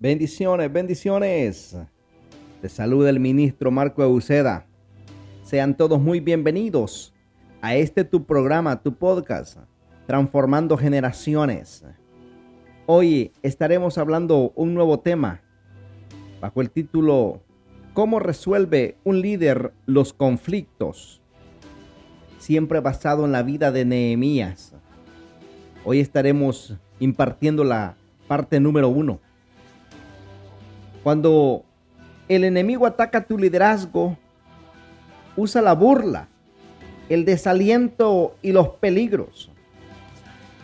Bendiciones, bendiciones. Te saluda el ministro Marco Euseda. Sean todos muy bienvenidos a este tu programa, tu podcast, Transformando Generaciones. Hoy estaremos hablando un nuevo tema bajo el título ¿Cómo resuelve un líder los conflictos? Siempre basado en la vida de Nehemías. Hoy estaremos impartiendo la parte número uno. Cuando el enemigo ataca tu liderazgo, usa la burla, el desaliento y los peligros.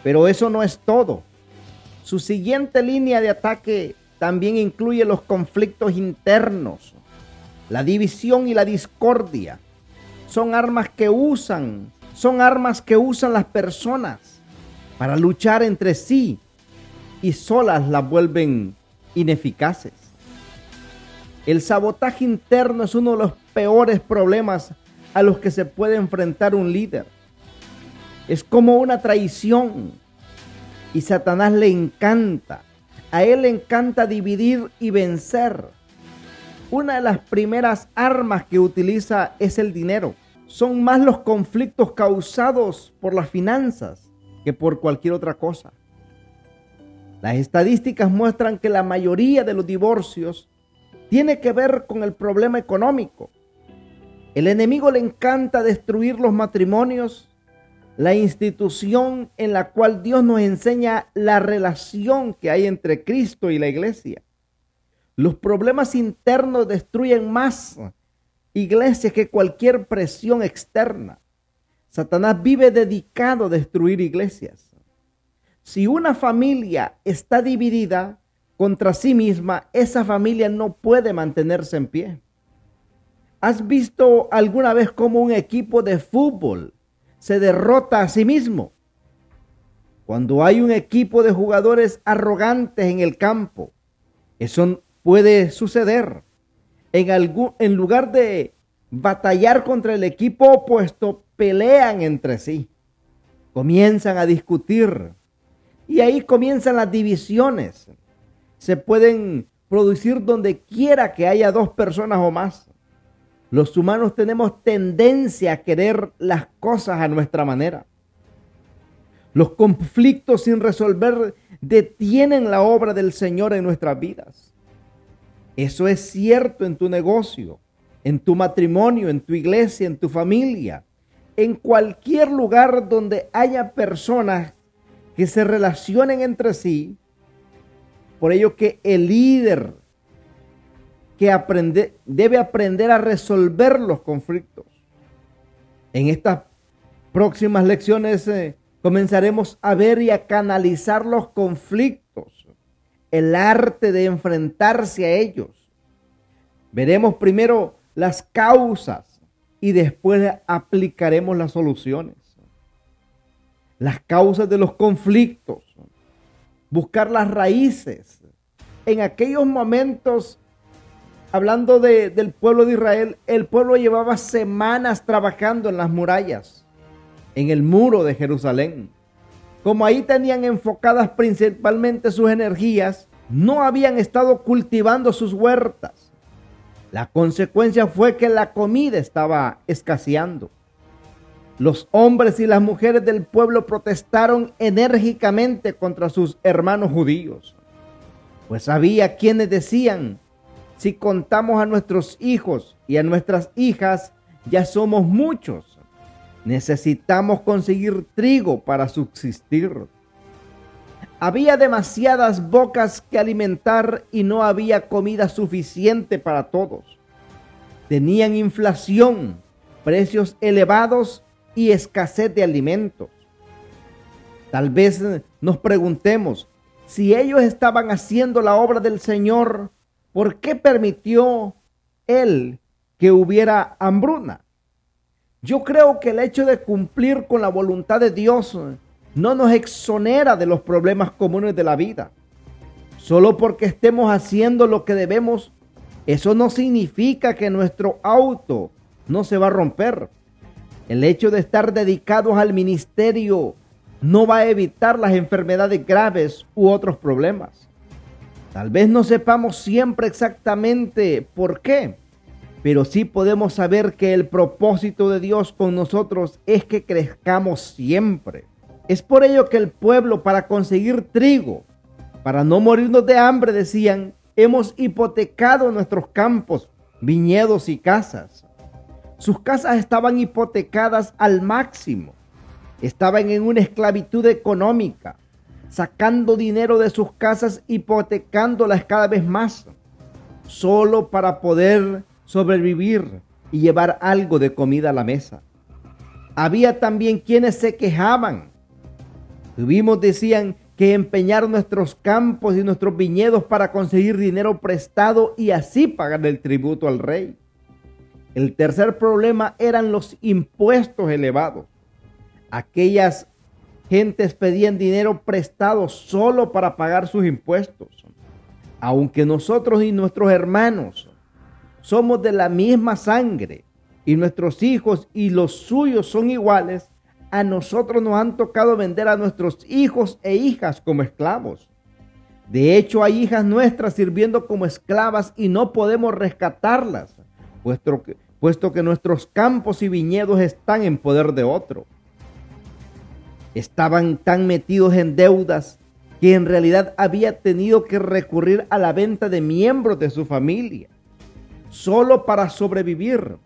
Pero eso no es todo. Su siguiente línea de ataque también incluye los conflictos internos, la división y la discordia. Son armas que usan, son armas que usan las personas para luchar entre sí y solas las vuelven ineficaces. El sabotaje interno es uno de los peores problemas a los que se puede enfrentar un líder. Es como una traición y Satanás le encanta. A él le encanta dividir y vencer. Una de las primeras armas que utiliza es el dinero. Son más los conflictos causados por las finanzas que por cualquier otra cosa. Las estadísticas muestran que la mayoría de los divorcios tiene que ver con el problema económico. El enemigo le encanta destruir los matrimonios, la institución en la cual Dios nos enseña la relación que hay entre Cristo y la iglesia. Los problemas internos destruyen más iglesias que cualquier presión externa. Satanás vive dedicado a destruir iglesias. Si una familia está dividida, contra sí misma, esa familia no puede mantenerse en pie. ¿Has visto alguna vez cómo un equipo de fútbol se derrota a sí mismo? Cuando hay un equipo de jugadores arrogantes en el campo, eso puede suceder. En, algún, en lugar de batallar contra el equipo opuesto, pelean entre sí. Comienzan a discutir. Y ahí comienzan las divisiones se pueden producir donde quiera que haya dos personas o más. Los humanos tenemos tendencia a querer las cosas a nuestra manera. Los conflictos sin resolver detienen la obra del Señor en nuestras vidas. Eso es cierto en tu negocio, en tu matrimonio, en tu iglesia, en tu familia, en cualquier lugar donde haya personas que se relacionen entre sí por ello que el líder que aprende, debe aprender a resolver los conflictos. En estas próximas lecciones eh, comenzaremos a ver y a canalizar los conflictos, el arte de enfrentarse a ellos. Veremos primero las causas y después aplicaremos las soluciones. Las causas de los conflictos buscar las raíces. En aquellos momentos, hablando del pueblo de Israel, el pueblo llevaba semanas trabajando en las murallas, en el muro de Jerusalén. Como ahí tenían enfocadas principalmente sus energías, no habían estado cultivando sus huertas. La consecuencia fue que la comida estaba escaseando. Los hombres y las mujeres del pueblo protestaron enérgicamente contra sus hermanos judíos, pues había quienes decían, si contamos a nuestros hijos y a nuestras hijas, ya somos muchos. Necesitamos conseguir trigo para subsistir. Había demasiadas bocas que alimentar y no había comida suficiente para todos. Tenían inflación, precios elevados y escasez de alimentos. Tal vez nos preguntemos, si ellos estaban haciendo la obra del Señor, ¿por qué permitió Él que hubiera hambruna? Yo creo que el hecho de cumplir con la voluntad de Dios no nos exonera de los problemas comunes de la vida. Solo porque estemos haciendo lo que debemos, eso no significa que nuestro auto no se va a romper. El hecho de estar dedicados al ministerio no va a evitar las enfermedades graves u otros problemas. Tal vez no sepamos siempre exactamente por qué, pero sí podemos saber que el propósito de Dios con nosotros es que crezcamos siempre. Es por ello que el pueblo para conseguir trigo, para no morirnos de hambre, decían, hemos hipotecado nuestros campos, viñedos y casas. Sus casas estaban hipotecadas al máximo. Estaban en una esclavitud económica sacando dinero de sus casas, hipotecándolas cada vez más, solo para poder sobrevivir y llevar algo de comida a la mesa. Había también quienes se quejaban. Tuvimos, decían, que empeñar nuestros campos y nuestros viñedos para conseguir dinero prestado y así pagar el tributo al rey. El tercer problema eran los impuestos elevados. Aquellas gentes pedían dinero prestado solo para pagar sus impuestos. Aunque nosotros y nuestros hermanos somos de la misma sangre y nuestros hijos y los suyos son iguales, a nosotros nos han tocado vender a nuestros hijos e hijas como esclavos. De hecho, hay hijas nuestras sirviendo como esclavas y no podemos rescatarlas, puesto que, puesto que nuestros campos y viñedos están en poder de otro estaban tan metidos en deudas que en realidad había tenido que recurrir a la venta de miembros de su familia, solo para sobrevivir,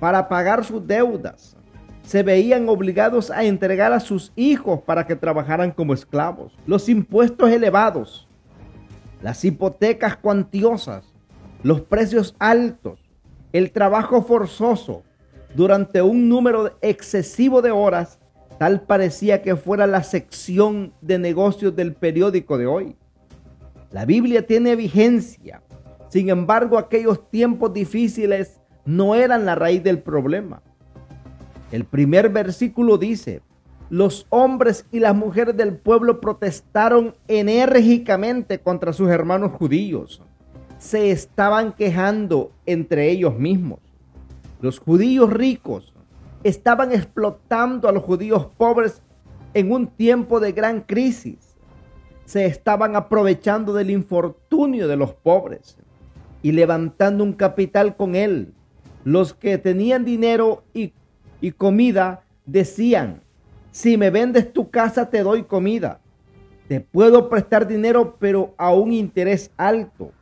para pagar sus deudas. Se veían obligados a entregar a sus hijos para que trabajaran como esclavos. Los impuestos elevados, las hipotecas cuantiosas, los precios altos, el trabajo forzoso durante un número excesivo de horas Tal parecía que fuera la sección de negocios del periódico de hoy. La Biblia tiene vigencia. Sin embargo, aquellos tiempos difíciles no eran la raíz del problema. El primer versículo dice, los hombres y las mujeres del pueblo protestaron enérgicamente contra sus hermanos judíos. Se estaban quejando entre ellos mismos. Los judíos ricos estaban explotando a los judíos pobres en un tiempo de gran crisis. Se estaban aprovechando del infortunio de los pobres y levantando un capital con él. Los que tenían dinero y, comida decían, si me vendes tu casa te doy comida. Te puedo prestar dinero pero a un interés alto.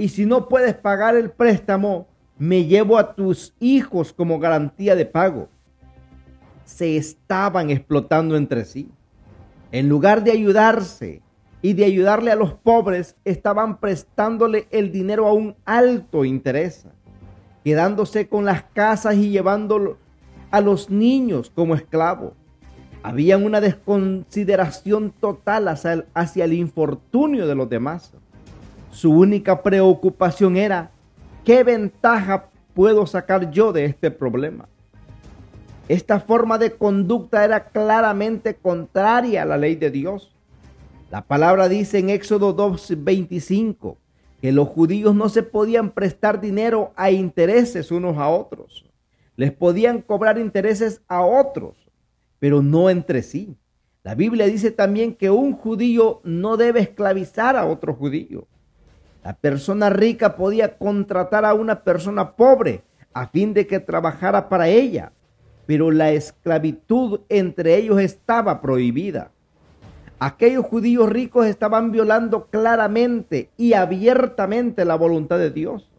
Y si no puedes pagar el préstamo, me llevo a tus hijos como garantía de pago. Se estaban explotando entre sí. En lugar de ayudarse y de ayudarle a los pobres, estaban prestándole el dinero a un alto interés, quedándose con las casas y llevándolo a los niños como esclavos. Había una desconsideración total hacia el, hacia el infortunio de los demás. Su única preocupación era ¿Qué ventaja puedo sacar yo de este problema? Esta forma de conducta era claramente contraria a la ley de Dios. La palabra dice en Éxodo 2.25 que los judíos no se podían prestar dinero a intereses unos a otros. Les podían cobrar intereses a otros, pero no entre sí. La Biblia dice también que un judío no debe esclavizar a otro judío. La persona rica podía contratar a una persona pobre a fin de que trabajara para ella, pero la esclavitud entre ellos estaba prohibida. Aquellos judíos ricos estaban violando claramente y abiertamente la voluntad de Dios,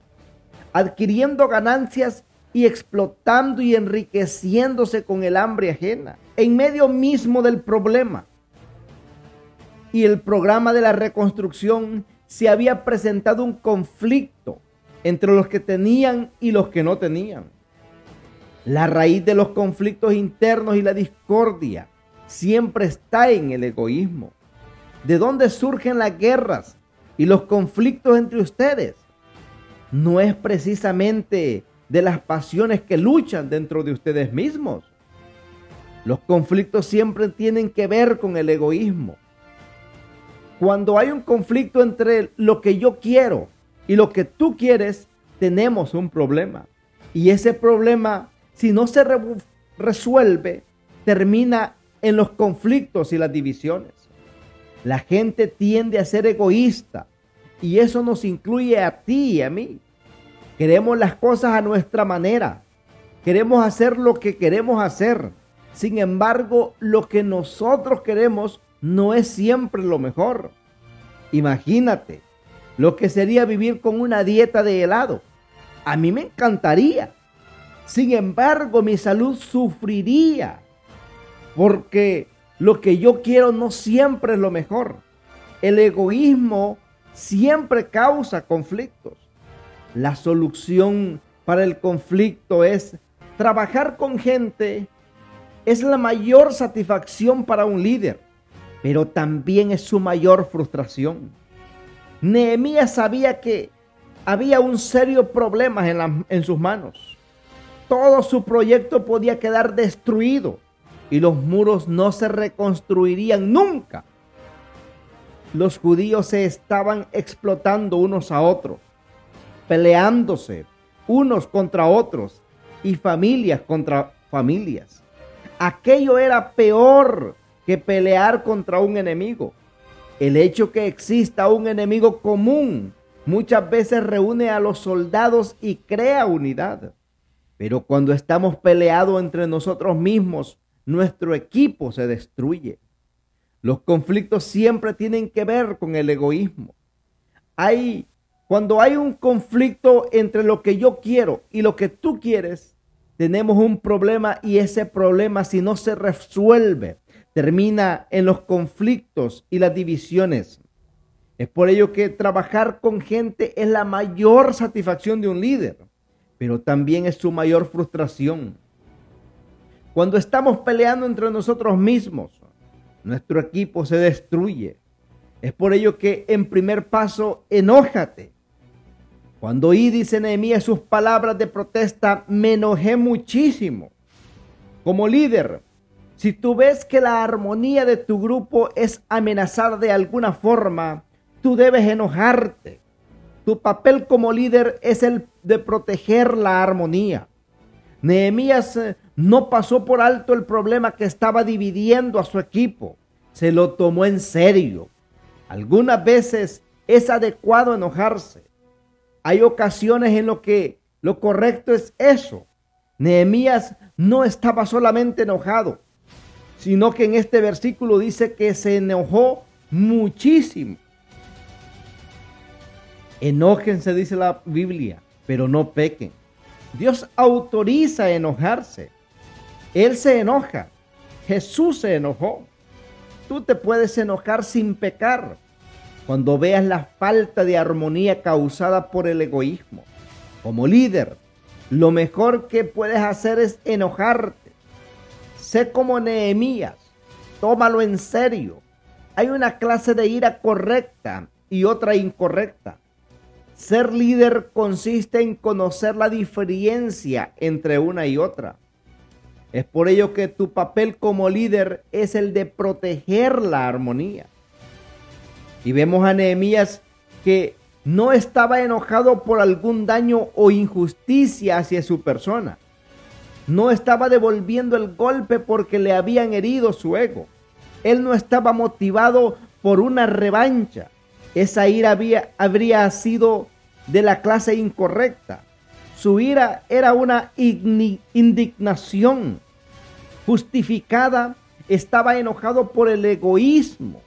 adquiriendo ganancias y explotando y enriqueciéndose con el hambre ajena, en medio mismo del problema. Y el programa de la reconstrucción se había presentado un conflicto entre los que tenían y los que no tenían. La raíz de los conflictos internos y la discordia siempre está en el egoísmo. ¿De dónde surgen las guerras y los conflictos entre ustedes? No es precisamente de las pasiones que luchan dentro de ustedes mismos. Los conflictos siempre tienen que ver con el egoísmo. Cuando hay un conflicto entre lo que yo quiero y lo que tú quieres, tenemos un problema. Y ese problema, si no se resuelve, termina en los conflictos y las divisiones. La gente tiende a ser egoísta Y eso nos incluye a ti y a mí. Queremos las cosas a nuestra manera. Queremos hacer lo que queremos hacer. Sin embargo, lo que nosotros queremos no es siempre lo mejor. Imagínate lo que sería vivir con una dieta de helado. A mí me encantaría. Sin embargo, mi salud sufriría porque lo que yo quiero no siempre es lo mejor. El egoísmo siempre causa conflictos. La solución para el conflicto es trabajar con gente. Es la mayor satisfacción para un líder, pero también es su mayor frustración. Nehemías sabía que había un serio problema en, en sus manos. Todo su proyecto podía quedar destruido y los muros no se reconstruirían nunca. Los judíos se estaban explotando unos a otros, peleándose unos contra otros y familias contra familias. Aquello era peor que pelear contra un enemigo. El hecho que exista un enemigo común muchas veces reúne a los soldados y crea unidad. Pero cuando estamos peleados entre nosotros mismos, nuestro equipo se destruye. Los conflictos siempre tienen que ver con el egoísmo. Hay, cuando hay un conflicto entre lo que yo quiero y lo que tú quieres, tenemos un problema y ese problema si no se resuelve, termina en los conflictos y las divisiones. Es por ello que trabajar con gente es la mayor satisfacción de un líder, pero también es su mayor frustración. Cuando estamos peleando entre nosotros mismos, nuestro equipo se destruye. Es por ello que en primer paso, enójate. Cuando oí, dice Nehemías, sus palabras de protesta, me enojé muchísimo. Como líder, si tú ves que la armonía de tu grupo es amenazada de alguna forma, tú debes enojarte. Tu papel como líder es el de proteger la armonía. Nehemías eh, no pasó por alto el problema que estaba dividiendo a su equipo. Se lo tomó en serio. Algunas veces es adecuado enojarse. Hay ocasiones en lo que lo correcto es eso. Nehemías no estaba solamente enojado, sino que en este versículo dice que se enojó muchísimo. Enójense, dice la Biblia, pero no pequen. Dios autoriza enojarse. Él se enoja. Jesús se enojó. Tú te puedes enojar sin pecar cuando veas la falta de armonía causada por el egoísmo. Como líder, lo mejor que puedes hacer es enojarte. Sé como Nehemías. Tómalo en serio. Hay una clase de ira correcta y otra incorrecta. Ser líder consiste en conocer la diferencia entre una y otra. Es por ello que tu papel como líder es el de proteger la armonía. Y vemos a Nehemías que no estaba enojado por algún daño o injusticia hacia su persona. No estaba devolviendo el golpe porque le habían herido su ego. Él no estaba motivado por una revancha. Esa ira había, habría sido de la clase incorrecta. Su ira era una indignación justificada. Estaba enojado por el egoísmo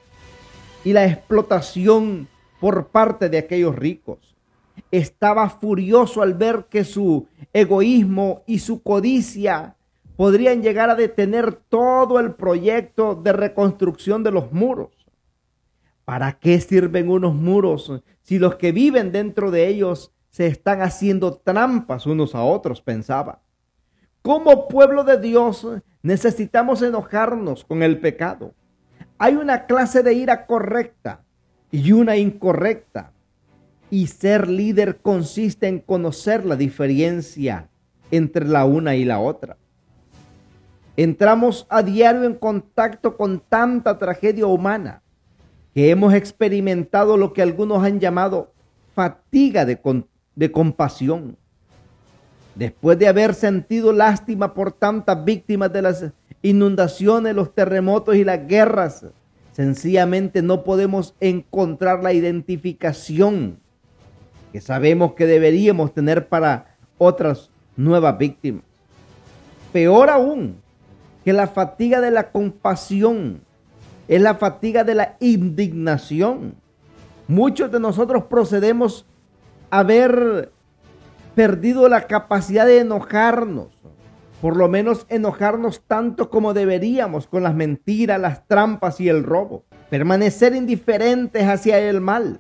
y la explotación por parte de aquellos ricos. Estaba furioso al ver que su egoísmo y su codicia podrían llegar a detener todo el proyecto de reconstrucción de los muros. ¿Para qué sirven unos muros si los que viven dentro de ellos se están haciendo trampas unos a otros? Pensaba. Como pueblo de Dios necesitamos enojarnos con el pecado. Hay una clase de ira correcta y una incorrecta. Y ser líder consiste en conocer la diferencia entre la una y la otra. Entramos a diario en contacto con tanta tragedia humana que hemos experimentado lo que algunos han llamado fatiga de, de compasión. Después de haber sentido lástima por tantas víctimas de las inundaciones, los terremotos y las guerras, Sencillamente no podemos encontrar la identificación que sabemos que deberíamos tener para otras nuevas víctimas. Peor aún que la fatiga de la compasión es la fatiga de la indignación. Muchos de nosotros procedemos a haber perdido la capacidad de enojarnos, por lo menos enojarnos tanto como deberíamos con las mentiras, las trampas y el robo. Permanecer indiferentes hacia el mal,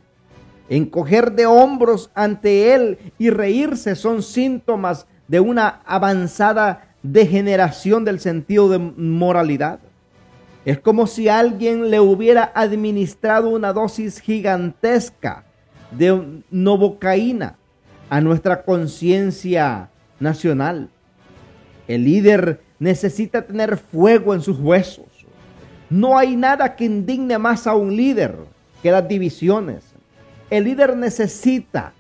encoger de hombros ante él y reírse son síntomas de una avanzada degeneración del sentido de moralidad. Es como si alguien le hubiera administrado una dosis gigantesca de novocaína a nuestra conciencia nacional. El líder necesita tener fuego en sus huesos. No hay nada que indigne más a un líder que las divisiones. El líder necesita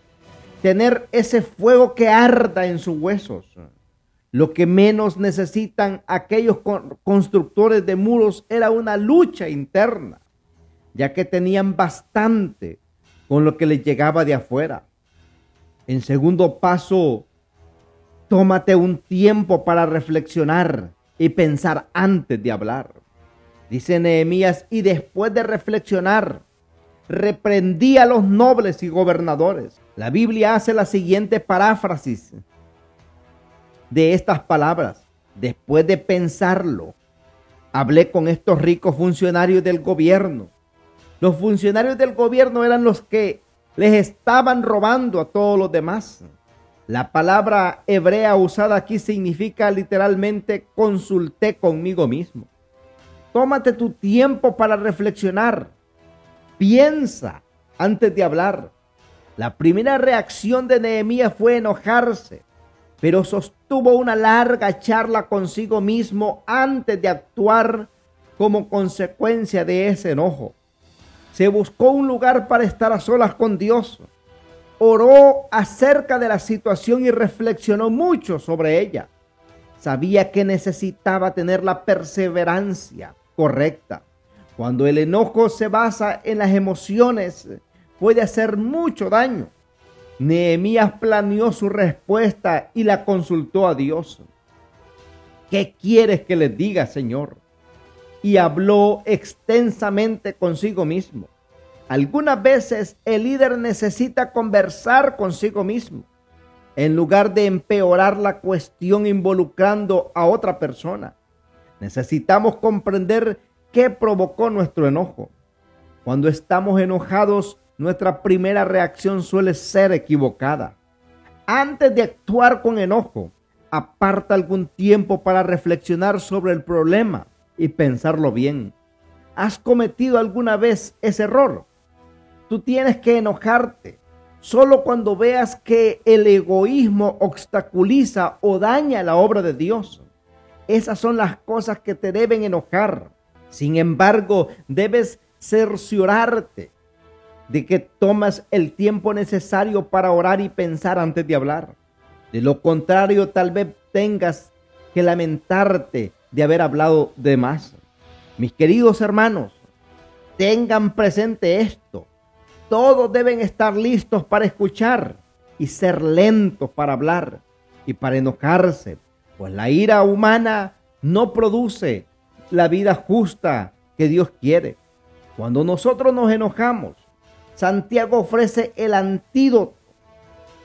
tener ese fuego que arda en sus huesos. Lo que menos necesitan aquellos constructores de muros era una lucha interna, ya que tenían bastante con lo que les llegaba de afuera. En segundo paso, tómate un tiempo para reflexionar y pensar antes de hablar. Dice Nehemías, y después de reflexionar, reprendí a los nobles y gobernadores. La Biblia hace la siguiente paráfrasis de estas palabras. Después de pensarlo, hablé con estos ricos funcionarios del gobierno. Los funcionarios del gobierno eran los que les estaban robando a todos los demás. La palabra hebrea usada aquí significa literalmente consulté conmigo mismo. Tómate tu tiempo para reflexionar. Piensa antes de hablar. La primera reacción de Nehemías fue enojarse, pero sostuvo una larga charla consigo mismo antes de actuar como consecuencia de ese enojo se buscó un lugar para estar a solas con Dios. Oró acerca de la situación y reflexionó mucho sobre ella. Sabía que necesitaba tener la perseverancia correcta. Cuando el enojo se basa en las emociones, puede hacer mucho daño. Nehemías planeó su respuesta y la consultó a Dios. ¿Qué quieres que les diga, Señor? y habló extensamente consigo mismo. Algunas veces el líder necesita conversar consigo mismo en lugar de empeorar la cuestión involucrando a otra persona. Necesitamos comprender qué provocó nuestro enojo. Cuando estamos enojados, nuestra primera reacción suele ser equivocada. Antes de actuar con enojo, aparta algún tiempo para reflexionar sobre el problema y pensarlo bien. ¿Has cometido alguna vez ese error? Tú tienes que enojarte solo cuando veas que el egoísmo obstaculiza o daña la obra de Dios. Esas son las cosas que te deben enojar. Sin embargo, debes cerciorarte de que tomas el tiempo necesario para orar y pensar antes de hablar. De lo contrario, tal vez tengas que lamentarte de haber hablado de más. Mis queridos hermanos, tengan presente esto. Todos deben estar listos para escuchar y ser lentos para hablar y para enojarse, pues la ira humana no produce la vida justa que Dios quiere. Cuando nosotros nos enojamos, Santiago ofrece el antídoto.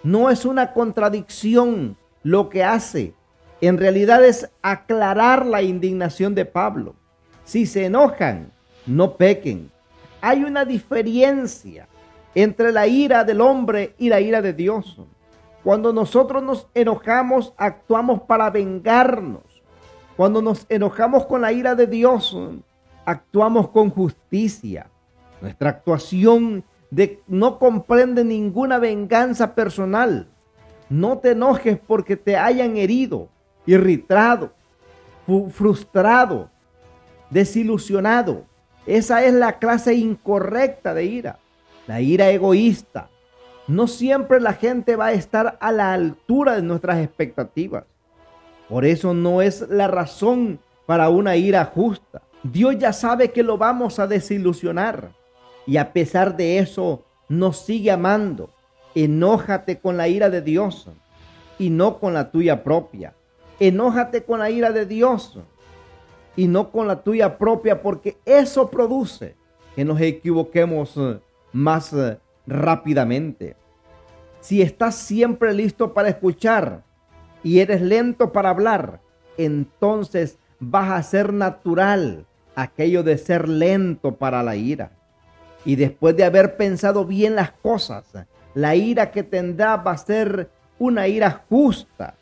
No es una contradicción lo que hace, en realidad es aclarar la indignación de Pablo. Si se enojan, no pequen. Hay una diferencia entre la ira del hombre y la ira de Dios. Cuando nosotros nos enojamos, actuamos para vengarnos. Cuando nos enojamos con la ira de Dios, actuamos con justicia. Nuestra actuación no comprende ninguna venganza personal. No te enojes porque te hayan herido irritado, frustrado, desilusionado. Esa es la clase incorrecta de ira, la ira egoísta. No siempre la gente va a estar a la altura de nuestras expectativas. Por eso no es la razón para una ira justa. Dios ya sabe que lo vamos a desilusionar y a pesar de eso nos sigue amando. Enójate con la ira de Dios y no con la tuya propia. Enójate con la ira de Dios y no con la tuya propia porque eso produce que nos equivoquemos eh, más eh, rápidamente. Si estás siempre listo para escuchar y eres lento para hablar, entonces vas a ser natural aquello de ser lento para la ira. Y después de haber pensado bien las cosas, la ira que tendrá va a ser una ira justa.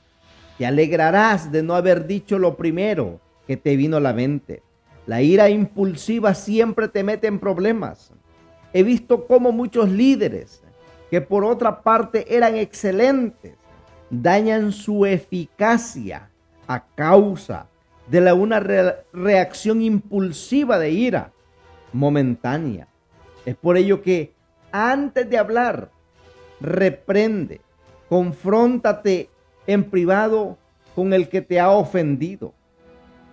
Te alegrarás de no haber dicho lo primero que te vino a la mente. La ira impulsiva siempre te mete en problemas. He visto cómo muchos líderes, que por otra parte eran excelentes, dañan su eficacia a causa de la, una reacción impulsiva de ira momentánea. Es por ello que antes de hablar, reprende, confróntate en privado con el que te ha ofendido.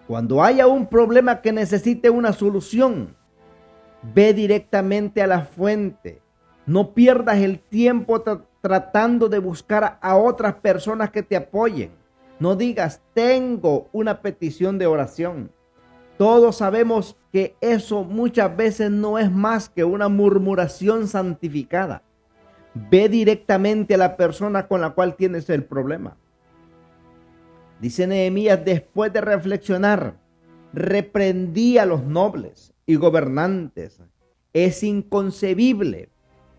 Cuando haya un problema que necesite una solución, ve directamente a la fuente. No pierdas el tiempo tratando de buscar a otras personas que te apoyen. No digas, tengo una petición de oración. Todos sabemos que eso muchas veces no es más que una murmuración santificada. Ve directamente a la persona con la cual tienes el problema. Dice Nehemías, después de reflexionar, reprendí a los nobles y gobernantes. Es inconcebible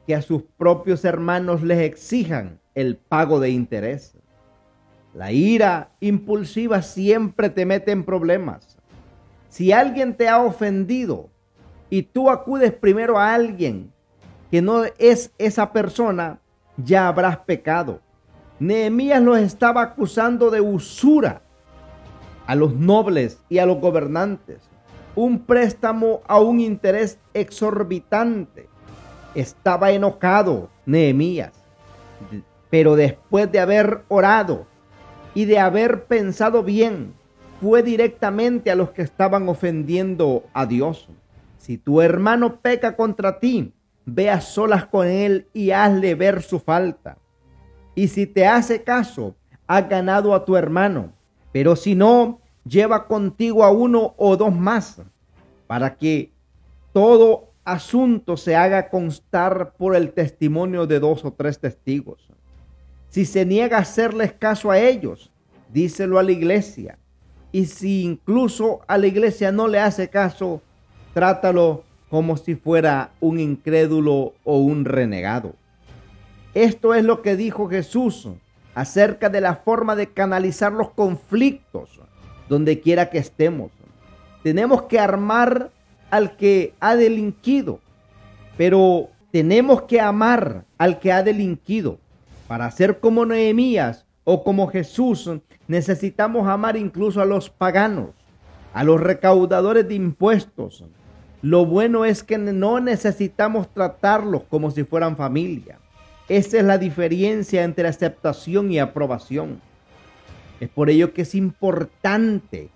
que a sus propios hermanos les exijan el pago de interés. La ira impulsiva siempre te mete en problemas. Si alguien te ha ofendido y tú acudes primero a alguien que no es esa persona, ya habrás pecado. Nehemías los estaba acusando de usura a los nobles y a los gobernantes, un préstamo a un interés exorbitante. Estaba enojado Nehemías, pero después de haber orado y de haber pensado bien, fue directamente a los que estaban ofendiendo a Dios. Si tu hermano peca contra ti, ve solas con él y hazle ver su falta. Y si te hace caso, has ganado a tu hermano. Pero si no, lleva contigo a uno o dos más, para que todo asunto se haga constar por el testimonio de dos o tres testigos. Si se niega a hacerles caso a ellos, díselo a la iglesia. Y si incluso a la iglesia no le hace caso, trátalo como si fuera un incrédulo o un renegado. Esto es lo que dijo Jesús acerca de la forma de canalizar los conflictos donde quiera que estemos. Tenemos que armar al que ha delinquido, pero tenemos que amar al que ha delinquido. Para ser como Nehemías o como Jesús, necesitamos amar incluso a los paganos, a los recaudadores de impuestos. Lo bueno es que no necesitamos tratarlos como si fueran familia. Esa es la diferencia entre aceptación y aprobación. Es por ello que es importante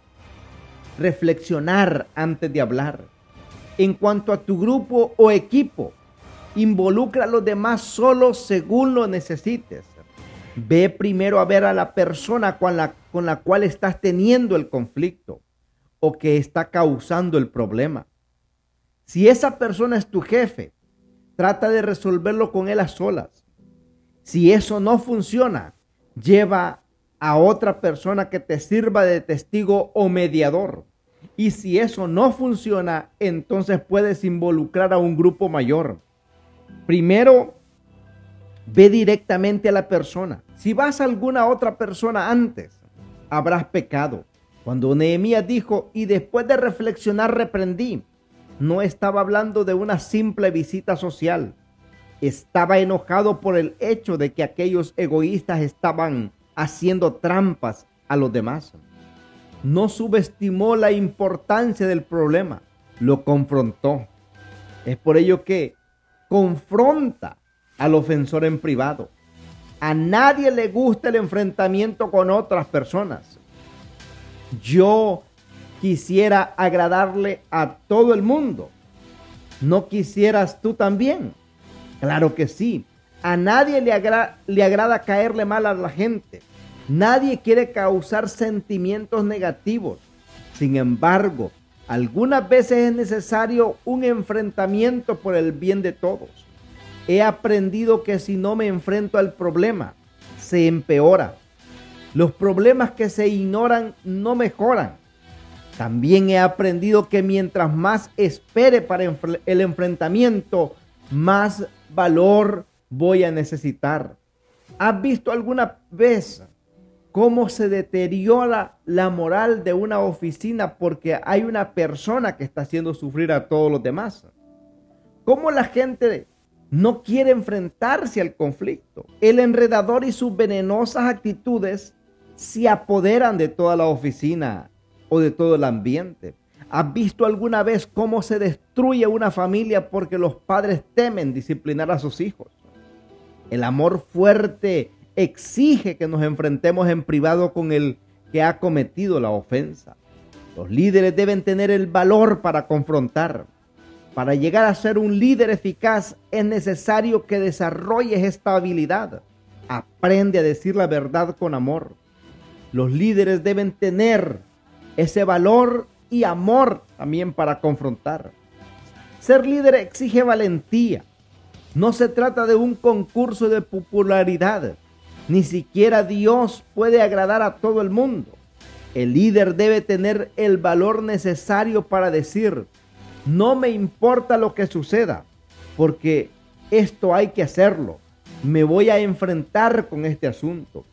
reflexionar antes de hablar. En cuanto a tu grupo o equipo, involucra a los demás solo según lo necesites. Ve primero a ver a la persona con la, con la cual estás teniendo el conflicto o que está causando el problema. Si esa persona es tu jefe, Trata de resolverlo con él a solas. Si eso no funciona, lleva a otra persona que te sirva de testigo o mediador. Y si eso no funciona, entonces puedes involucrar a un grupo mayor. Primero, ve directamente a la persona. Si vas a alguna otra persona antes, habrás pecado. Cuando Nehemías dijo, y después de reflexionar reprendí, no estaba hablando de una simple visita social. Estaba enojado por el hecho de que aquellos egoístas estaban haciendo trampas a los demás. No subestimó la importancia del problema, lo confrontó. Es por ello que confronta al ofensor en privado. A nadie le gusta el enfrentamiento con otras personas. Yo quisiera agradarle a todo el mundo. ¿No quisieras tú también? Claro que sí. A nadie le, le agrada caerle mal a la gente. Nadie quiere causar sentimientos negativos. Sin embargo, algunas veces es necesario un enfrentamiento por el bien de todos. He aprendido que si no me enfrento al problema, se empeora. Los problemas que se ignoran no mejoran. También he aprendido que mientras más espere para el enfrentamiento, más valor voy a necesitar. ¿Has visto alguna vez cómo se deteriora la moral de una oficina porque hay una persona que está haciendo sufrir a todos los demás? ¿Cómo la gente no quiere enfrentarse al conflicto? El enredador y sus venenosas actitudes se apoderan de toda la oficina o de todo el ambiente. ¿Has visto alguna vez cómo se destruye una familia porque los padres temen disciplinar a sus hijos? El amor fuerte exige que nos enfrentemos en privado con el que ha cometido la ofensa. Los líderes deben tener el valor para confrontar. Para llegar a ser un líder eficaz es necesario que desarrolles esta habilidad. Aprende a decir la verdad con amor. Los líderes deben tener ese valor y amor también para confrontar. Ser líder exige valentía. No se trata de un concurso de popularidad. Ni siquiera Dios puede agradar a todo el mundo. El líder debe tener el valor necesario para decir, no me importa lo que suceda, porque esto hay que hacerlo. Me voy a enfrentar con este asunto.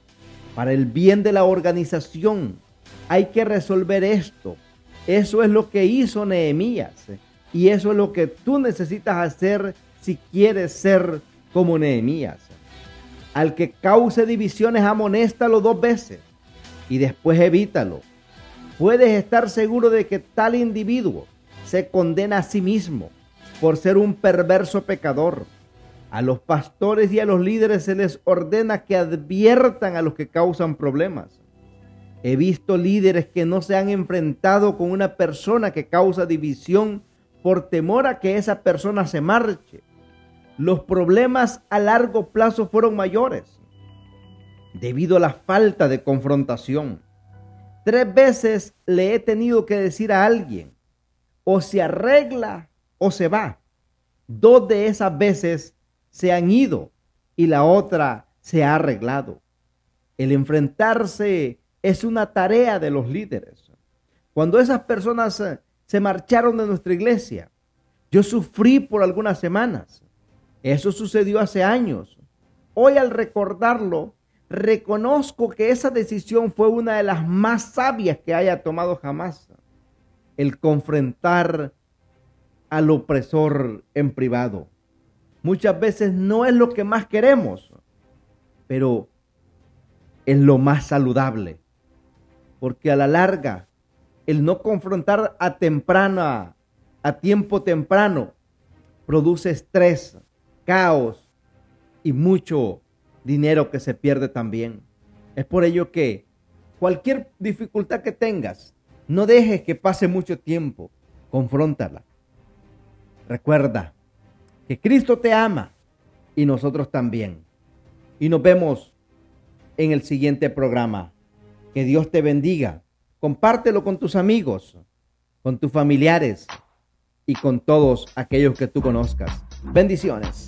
Para el bien de la organización hay que resolver esto. Eso es lo que hizo Nehemías. Y eso es lo que tú necesitas hacer si quieres ser como Nehemías. Al que cause divisiones, amonéstalo dos veces y después evítalo. Puedes estar seguro de que tal individuo se condena a sí mismo por ser un perverso pecador. A los pastores y a los líderes se les ordena que adviertan a los que causan problemas. He visto líderes que no se han enfrentado con una persona que causa división por temor a que esa persona se marche los problemas a largo plazo fueron mayores debido a la falta de confrontación. Tres veces le he tenido que decir a alguien, o se arregla o se va. Dos de esas veces se han ido y la otra se ha arreglado. El enfrentarse es una tarea de los líderes. Cuando esas personas se marcharon de nuestra iglesia, yo sufrí por algunas semanas eso sucedió hace años. Hoy al recordarlo, reconozco que esa decisión fue una de las más sabias que haya tomado jamás. El confrontar al opresor en privado. Muchas veces no es lo que más queremos, pero es lo más saludable. Porque a la larga, el no confrontar a temprana, a tiempo temprano, produce estrés, caos y mucho dinero que se pierde también. Es por ello que cualquier dificultad que tengas, no dejes que pase mucho tiempo, confróntala. Recuerda que Cristo te ama y nosotros también. Y nos vemos en el siguiente programa. Que Dios te bendiga. Compártelo con tus amigos, con tus familiares y con todos aquellos que tú conozcas. Bendiciones.